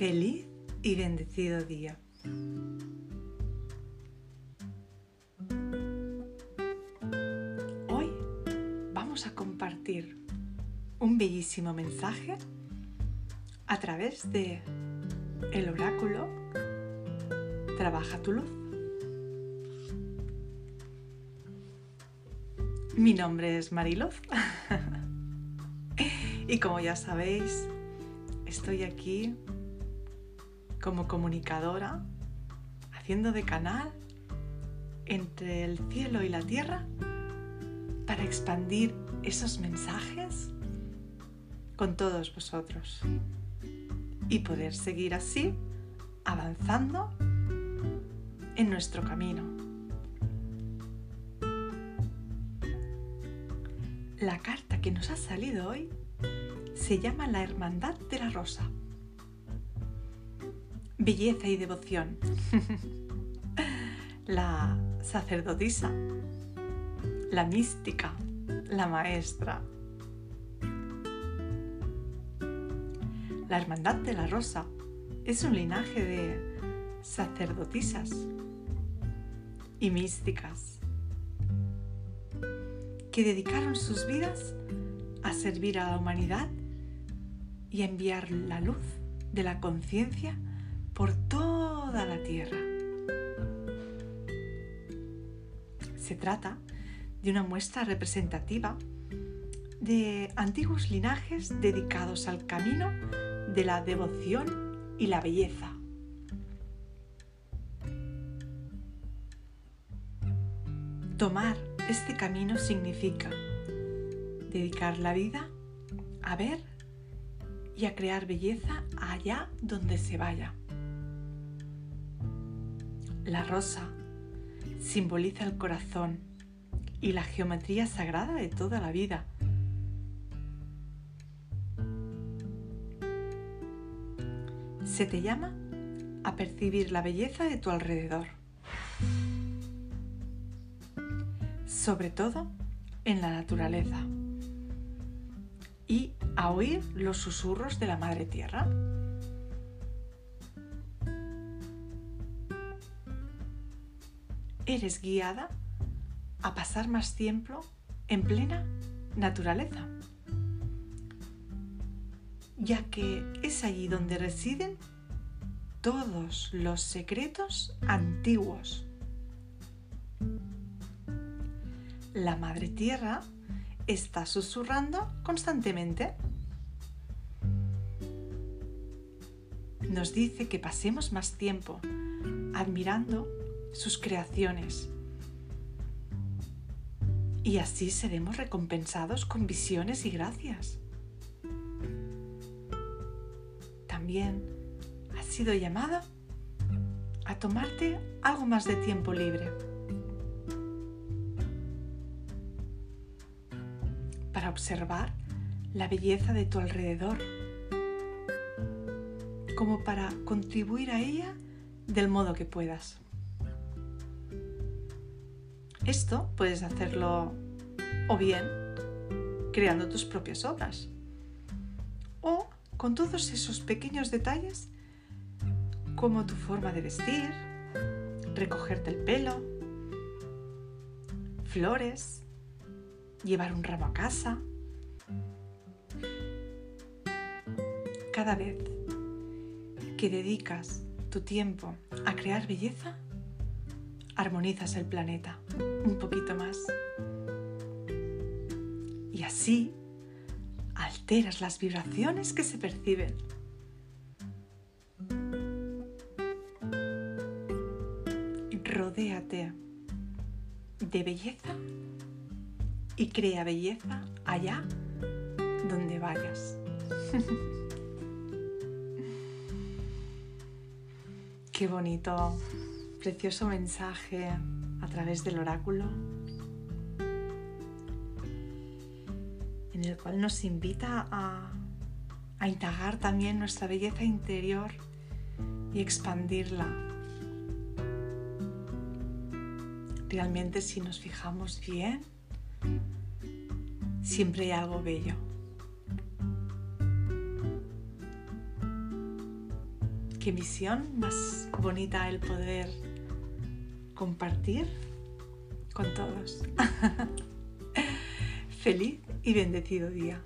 Feliz y bendecido día. Hoy vamos a compartir un bellísimo mensaje a través de el oráculo Trabaja tu luz. Mi nombre es Mariluz y como ya sabéis, estoy aquí como comunicadora, haciendo de canal entre el cielo y la tierra para expandir esos mensajes con todos vosotros y poder seguir así avanzando en nuestro camino. La carta que nos ha salido hoy se llama la Hermandad de la Rosa belleza y devoción. la sacerdotisa, la mística, la maestra. La Hermandad de la Rosa es un linaje de sacerdotisas y místicas que dedicaron sus vidas a servir a la humanidad y a enviar la luz de la conciencia por toda la tierra. Se trata de una muestra representativa de antiguos linajes dedicados al camino de la devoción y la belleza. Tomar este camino significa dedicar la vida a ver y a crear belleza allá donde se vaya. La rosa simboliza el corazón y la geometría sagrada de toda la vida. Se te llama a percibir la belleza de tu alrededor, sobre todo en la naturaleza, y a oír los susurros de la Madre Tierra. Eres guiada a pasar más tiempo en plena naturaleza, ya que es allí donde residen todos los secretos antiguos. La Madre Tierra está susurrando constantemente. Nos dice que pasemos más tiempo admirando sus creaciones. Y así seremos recompensados con visiones y gracias. También has sido llamada a tomarte algo más de tiempo libre para observar la belleza de tu alrededor, como para contribuir a ella del modo que puedas. Esto puedes hacerlo o bien creando tus propias obras o con todos esos pequeños detalles como tu forma de vestir, recogerte el pelo, flores, llevar un ramo a casa. Cada vez que dedicas tu tiempo a crear belleza, armonizas el planeta un poquito más. Y así alteras las vibraciones que se perciben. Rodéate de belleza y crea belleza allá donde vayas. Qué bonito precioso mensaje a través del oráculo en el cual nos invita a, a indagar también nuestra belleza interior y expandirla. Realmente si nos fijamos bien, siempre hay algo bello. qué misión más bonita el poder compartir con todos. Feliz y bendecido día.